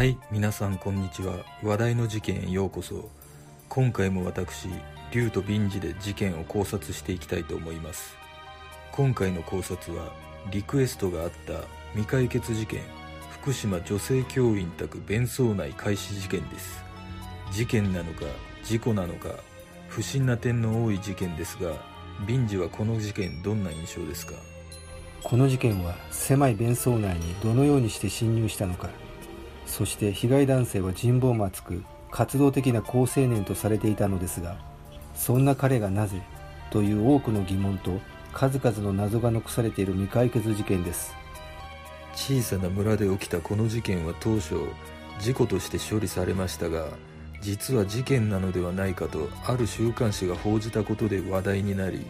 はい皆さんこんにちは。話題の事件へようこそ。今回も私竜とビンジで事件を考察していきたいと思います。今回の考察はリクエストがあった未解決事件福島女性教員宅弁奏内開始事件です。事件なのか事故なのか不審な点の多い事件ですがビンジはこの事件どんな印象ですか？この事件は狭い弁奏内にどのようにして侵入したのかそして被害男性は人望も厚く活動的な好青年とされていたのですがそんな彼がなぜという多くの疑問と数々の謎が残されている未解決事件です。小さな村で起きたこの事件は当初事故として処理されましたが実は事件なのではないかとある週刊誌が報じたことで話題になり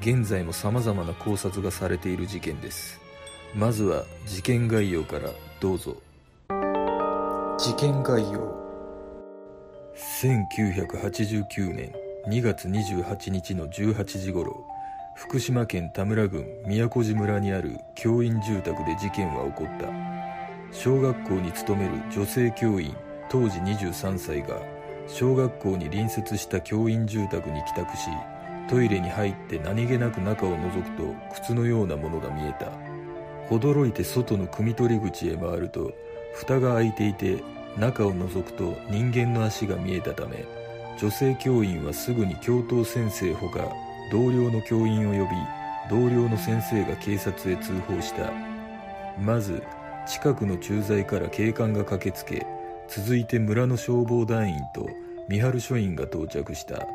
現在も様々な考察がされている事件です。まずは事件概要からどうぞ。事件概要。1989年2月28日の18時頃福島県田村郡宮古島村にある教員住宅で事件は起こった。小学校に勤める女性教員当時23歳が小学校に隣接した教員住宅に帰宅しトイレに入って何気なく中を覗くと靴のようなものが見えた。驚いて外の汲み取り口へ回ると蓋が開いていて中を覗くと人間の足が見えたため女性教員はすぐに教頭先生ほか同僚の教員を呼び同僚の先生が警察へ通報した。まず近くの駐在から警官が駆けつけ続いて村の消防団員と三春署員が到着した。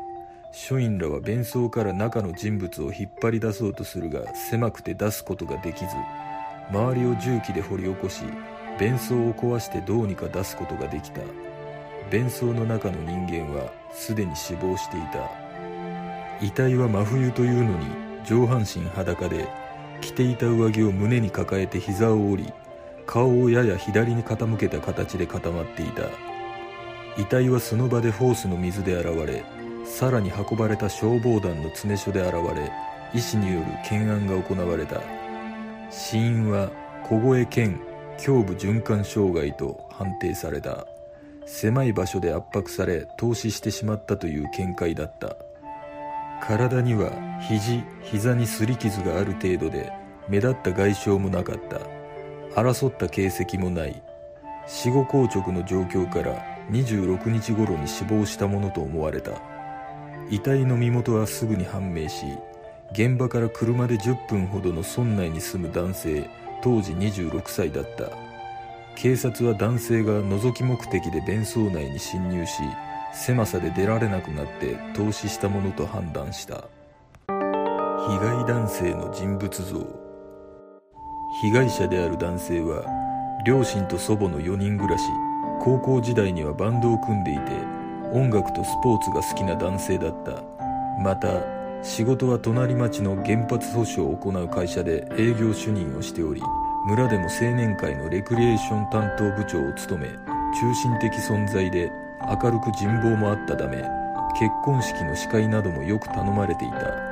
署員らは弁奏から中の人物を引っ張り出そうとするが狭くて出すことができず周りを重機で掘り起こし弁奏を壊してどうにか出すことができた。弁奏の中の人間はすでに死亡していた。遺体は真冬というのに上半身裸で着ていた上着を胸に抱えて膝を折り顔をやや左に傾けた形で固まっていた。遺体はその場でホースの水で洗われさらに運ばれた消防団の詰所で洗われ医師による検案が行われた。死因は小声剣胸部循環障害と判定された。狭い場所で圧迫され凍死してしまったという見解だった。体には肘膝に擦り傷がある程度で目立った外傷もなかった。争った形跡もない。死後硬直の状況から26日頃に死亡したものと思われた。遺体の身元はすぐに判明し現場から車で10分ほどの村内に住む男性当時26歳だった。警察は男性が覗き目的で弁奏内に侵入し狭さで出られなくなって凍死したものと判断した。被害男性の人物像。被害者である男性は両親と祖母の4人暮らし高校時代にはバンドを組んでいて音楽とスポーツが好きな男性だった。また仕事は隣町の原発保守を行う会社で営業主任をしており村でも青年会のレクリエーション担当部長を務め中心的存在で明るく人望もあったため結婚式の司会などもよく頼まれていた。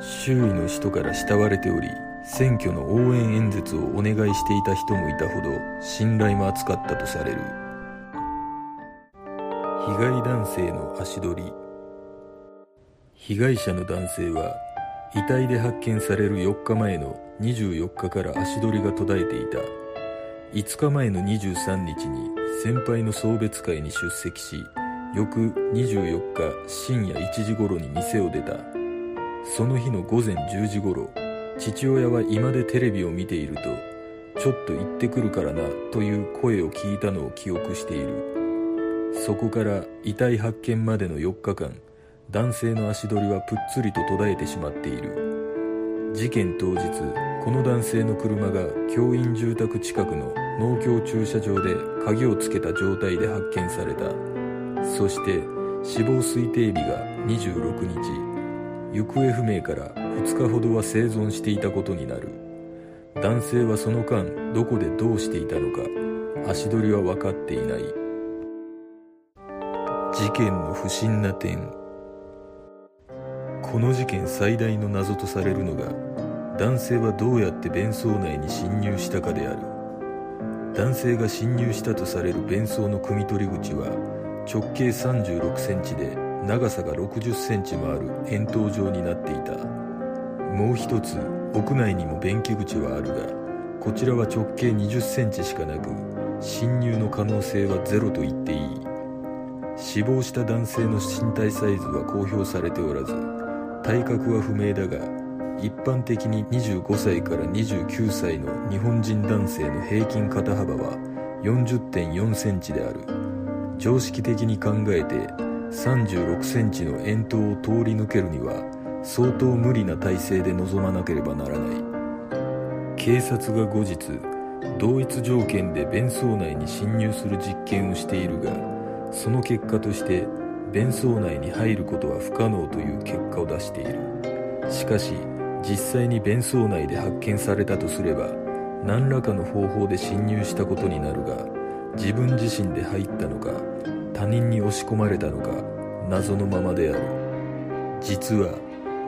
周囲の人から慕われており選挙の応援演説をお願いしていた人もいたほど信頼も厚かったとされる。被害男性の足取り被害者の男性は遺体で発見される4日前の24日から足取りが途絶えていた。5日前の23日に先輩の送別会に出席し翌24日深夜1時頃に店を出た。その日の午前10時頃父親は居間でテレビを見ているとちょっと行ってくるからなという声を聞いたのを記憶している。そこから遺体発見までの4日間男性の足取りはぷっつりと途絶えてしまっている。事件当日この男性の車が教員住宅近くの農協駐車場で鍵をつけた状態で発見された。そして死亡推定日が26日。行方不明から2日ほどは生存していたことになる。男性はその間どこでどうしていたのか足取りは分かっていない。事件の不審な点。この事件最大の謎とされるのが男性はどうやって弁奏内に侵入したかである。男性が侵入したとされる弁装の汲み取り口は直径3 6センチで長さが6 0センチもある円筒状になっていた。もう一つ屋内にも便器口はあるがこちらは直径2 0センチしかなく侵入の可能性はゼロと言っていい。死亡した男性の身体サイズは公表されておらず体格は不明だが一般的に25歳から29歳の日本人男性の平均肩幅は40.4センチである。常識的に考えて36センチの円筒を通り抜けるには相当無理な体勢で臨まなければならない。警察が後日同一条件で弁装内に侵入する実験をしているがその結果として弁装内に入ることは不可能という結果を出している。しかし実際に弁装内で発見されたとすれば何らかの方法で侵入したことになるが自分自身で入ったのか他人に押し込まれたのか謎のままである。実は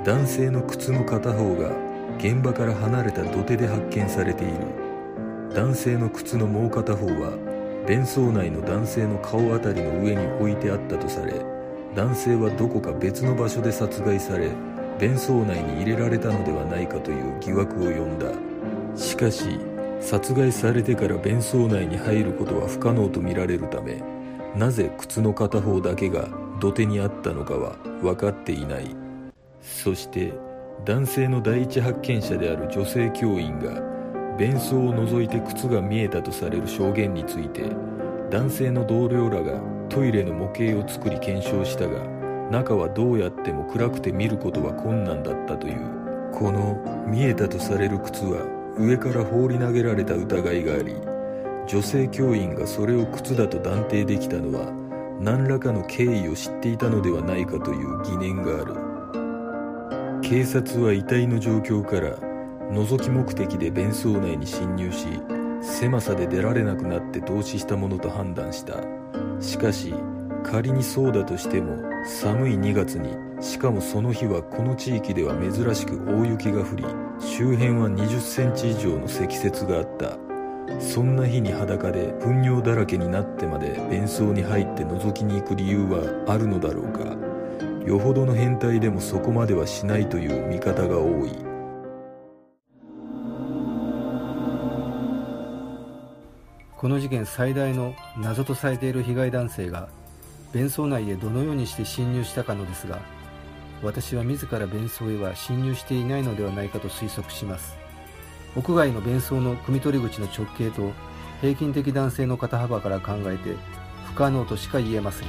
男性の靴の片方が現場から離れた土手で発見されている。男性の靴のもう片方は弁装内の男性の顔あたりの上に置いてあったとされ男性はどこか別の場所で殺害され弁装内に入れられたのではないかという疑惑を呼んだ。しかし殺害されてから弁装内に入ることは不可能とみられるためなぜ靴の片方だけが土手にあったのかは分かっていない。そして男性の第一発見者である女性教員が弁装を除いて靴が見えたとされる証言について男性の同僚らがトイレの模型を作り検証したが中はどうやっても暗くて見ることは困難だったという。この見えたとされる靴は上から放り投げられた疑いがあり女性教員がそれを靴だと断定できたのは何らかの経緯を知っていたのではないかという疑念がある。警察は遺体の状況から覗き目的で弁装内に侵入し狭さで出られなくなって凍死したものと判断した。しかし仮にそうだとしても寒い2月にしかもその日はこの地域では珍しく大雪が降り周辺は20センチ以上の積雪があった。そんな日に裸で糞尿だらけになってまで便装に入って覗きに行く理由はあるのだろうか。よほどの変態でもそこまではしないという見方が多い。この事件最大の謎とされている被害男性が弁装内へどのようにして侵入したかのですが私は自ら弁装へは侵入していないのではないかと推測します。屋外の弁装の汲み取り口の直径と平均的男性の肩幅から考えて不可能としか言えません。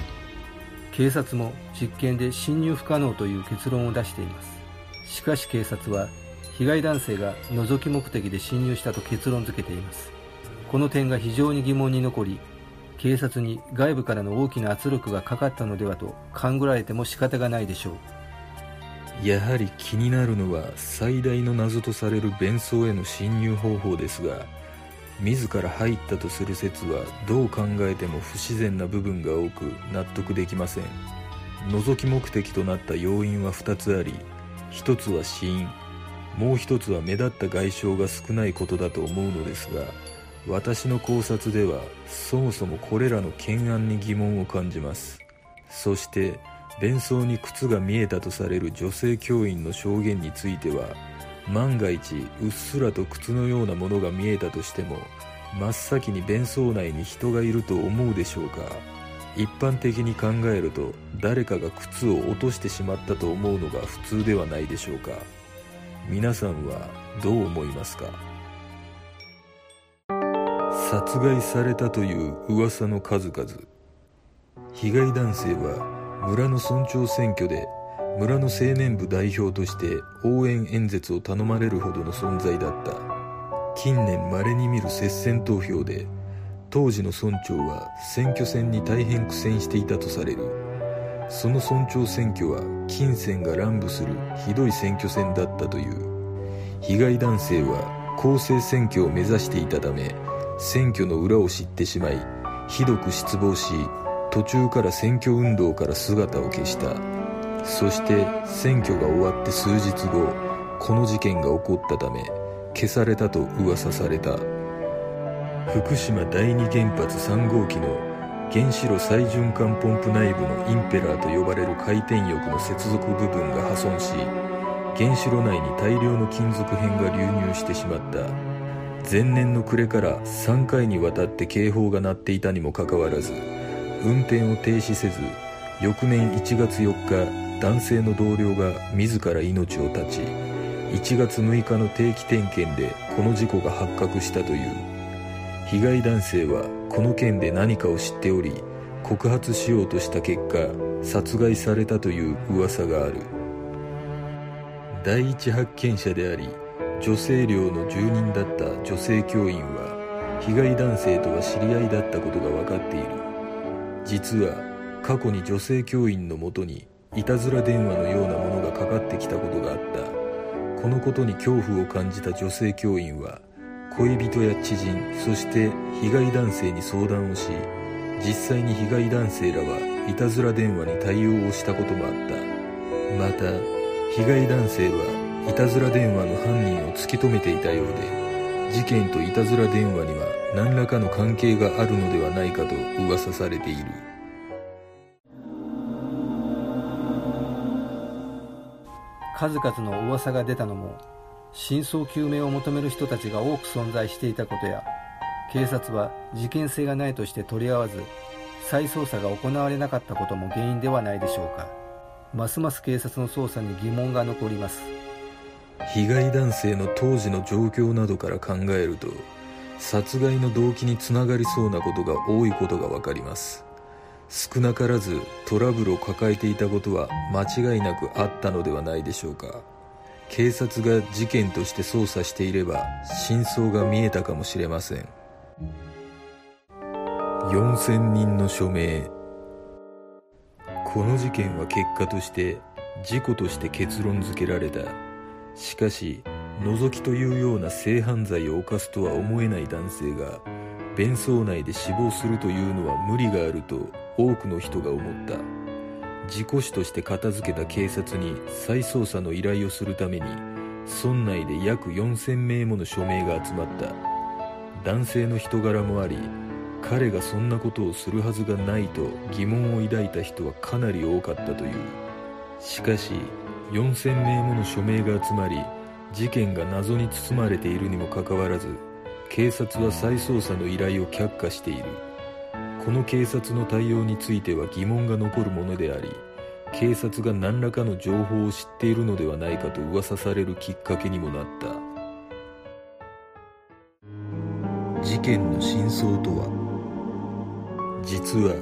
警察も実験で侵入不可能という結論を出しています。しかし警察は被害男性が覗き目的で侵入したと結論付けています。この点が非常に疑問に残り警察に外部からの大きな圧力がかかったのではと勘ぐられても仕方がないでしょう。やはり気になるのは最大の謎とされる弁装への侵入方法ですが自ら入ったとする説はどう考えても不自然な部分が多く納得できません。覗き目的となった要因は2つあり1つは死因もう1つは目立った外傷が少ないことだと思うのですが私の考察ではそもそもこれらの懸案に疑問を感じます。そして弁装に靴が見えたとされる女性教員の証言については万が一うっすらと靴のようなものが見えたとしても真っ先に弁装内に人がいると思うでしょうか。一般的に考えると誰かが靴を落としてしまったと思うのが普通ではないでしょうか。皆さんはどう思いますか？殺害されたという噂の数々。被害男性は村の村長選挙で村の青年部代表として応援演説を頼まれるほどの存在だった。近年稀に見る接戦投票で当時の村長は選挙戦に大変苦戦していたとされる。その村長選挙は金銭が乱舞するひどい選挙戦だったという。被害男性は公正選挙を目指していたため選挙の裏を知ってしまいひどく失望し途中から選挙運動から姿を消した。そして選挙が終わって数日後この事件が起こったため消されたと噂された。福島第二原発3号機の原子炉再循環ポンプ内部のインペラーと呼ばれる回転翼の接続部分が破損し原子炉内に大量の金属片が流入してしまった。前年の暮れから3回にわたって警報が鳴っていたにもかかわらず運転を停止せず翌年1月4日男性の同僚が自ら命を絶ち1月6日の定期点検でこの事故が発覚したという。被害男性はこの件で何かを知っており告発しようとした結果殺害されたという噂がある。第一発見者であり女性寮の住人だった女性教員は被害男性とは知り合いだったことが分かっている。実は過去に女性教員のもとにいたずら電話のようなものがかかってきたことがあった。このことに恐怖を感じた女性教員は恋人や知人そして被害男性に相談をし実際に被害男性らはいたずら電話に対応をしたこともあった。また被害男性はいたずら電話の犯人を突き止めていたようで事件といたずら電話には何らかの関係があるのではないかと噂されている。数々の噂が出たのも真相究明を求める人たちが多く存在していたことや警察は事件性がないとして取り合わず再捜査が行われなかったことも原因ではないでしょうか。ますます警察の捜査に疑問が残ります。被害男性の当時の状況などから考えると殺害の動機につながりそうなことが多いことが分かります。少なからずトラブルを抱えていたことは間違いなくあったのではないでしょうか。警察が事件として捜査していれば真相が見えたかもしれません。4000人の署名。この事件は結果として事故として結論付けられた。しかし覗きというような性犯罪を犯すとは思えない男性が弁槽内で死亡するというのは無理があると多くの人が思った。事故死として片付けた警察に再捜査の依頼をするために村内で約4000名もの署名が集まった。男性の人柄もあり彼がそんなことをするはずがないと疑問を抱いた人はかなり多かったという。しかし4000名もの署名が集まり事件が謎に包まれているにもかかわらず警察は再捜査の依頼を却下している。この警察の対応については疑問が残るものであり警察が何らかの情報を知っているのではないかと噂されるきっかけにもなった。事件の真相とは？実は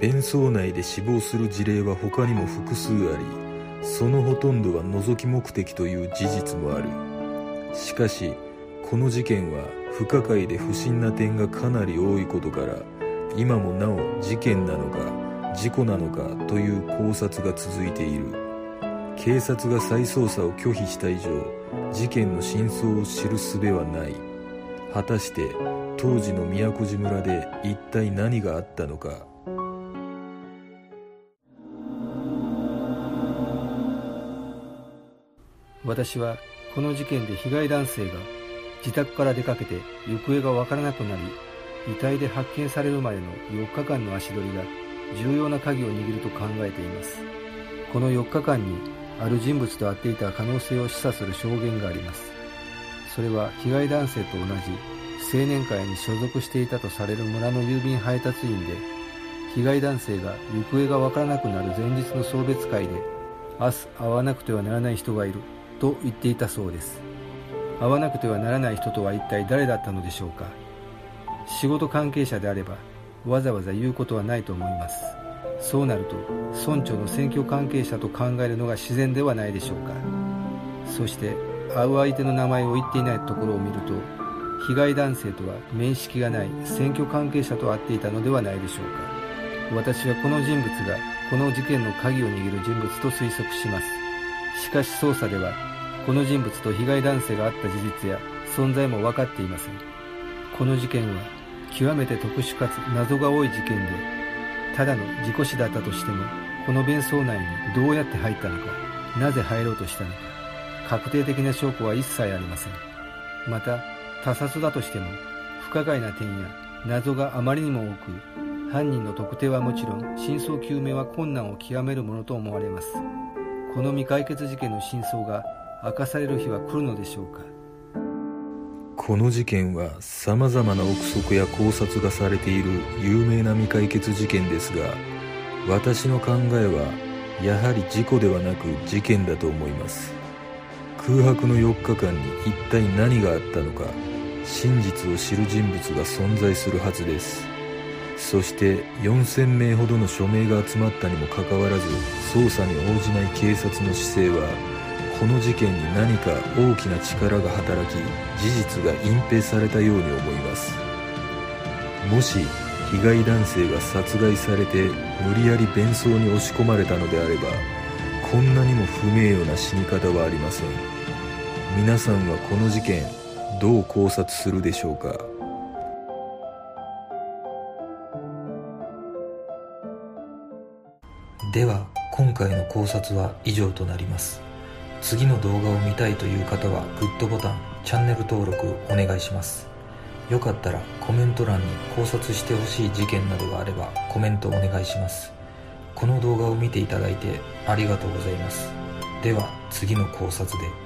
弁槽内で死亡する事例は他にも複数ありそのほとんどは覗き目的という事実もある。しかしこの事件は不可解で不審な点がかなり多いことから今もなお事件なのか事故なのかという考察が続いている。警察が再捜査を拒否した以上事件の真相を知る術はない。果たして当時の宮古島村で一体何があったのか私はこの事件で被害男性が自宅から出かけて行方がわからなくなり遺体で発見されるまでの4日間の足取りが重要な鍵を握ると考えています。この4日間にある人物と会っていた可能性を示唆する証言があります。それは被害男性と同じ青年会に所属していたとされる村の郵便配達員で被害男性が行方がわからなくなる前日の送別会で明日会わなくてはならない人がいる。と言っていたそうです。会わなくてはならない人とは一体誰だったのでしょうか。仕事関係者であればわざわざ言うことはないと思います。そうなると村長の選挙関係者と考えるのが自然ではないでしょうか。そして会う相手の名前を言っていないところを見ると被害男性とは面識がない選挙関係者と会っていたのではないでしょうか。私はこの人物がこの事件の鍵を握る人物と推測します。しかし捜査ではこの人物と被害男性があった事実や存在も分かっていません。この事件は極めて特殊かつ謎が多い事件でただの事故死だったとしてもこの弁槽内にどうやって入ったのかなぜ入ろうとしたのか確定的な証拠は一切ありません。また他殺だとしても不可解な点や謎があまりにも多く犯人の特定はもちろん真相究明は困難を極めるものと思われます。この未解決事件の真相が明かされる日は来るのでしょうか？この事件は様々な憶測や考察がされている有名な未解決事件ですが私の考えはやはり事故ではなく事件だと思います。空白の4日間に一体何があったのか真実を知る人物が存在するはずです。そして4000名ほどの署名が集まったにもかかわらず捜査に応じない警察の姿勢はこの事件に何か大きな力が働き事実が隠蔽されたように思います。もし被害男性が殺害されて無理やり弁装に押し込まれたのであればこんなにも不名誉な死に方はありません。皆さんはこの事件どう考察するでしょうか？では今回の考察は以上となります。次の動画を見たいという方はグッドボタンチャンネル登録お願いします。よかったらコメント欄に考察してほしい事件などがあればコメントお願いします。この動画を見ていただいてありがとうございます。では次の考察で。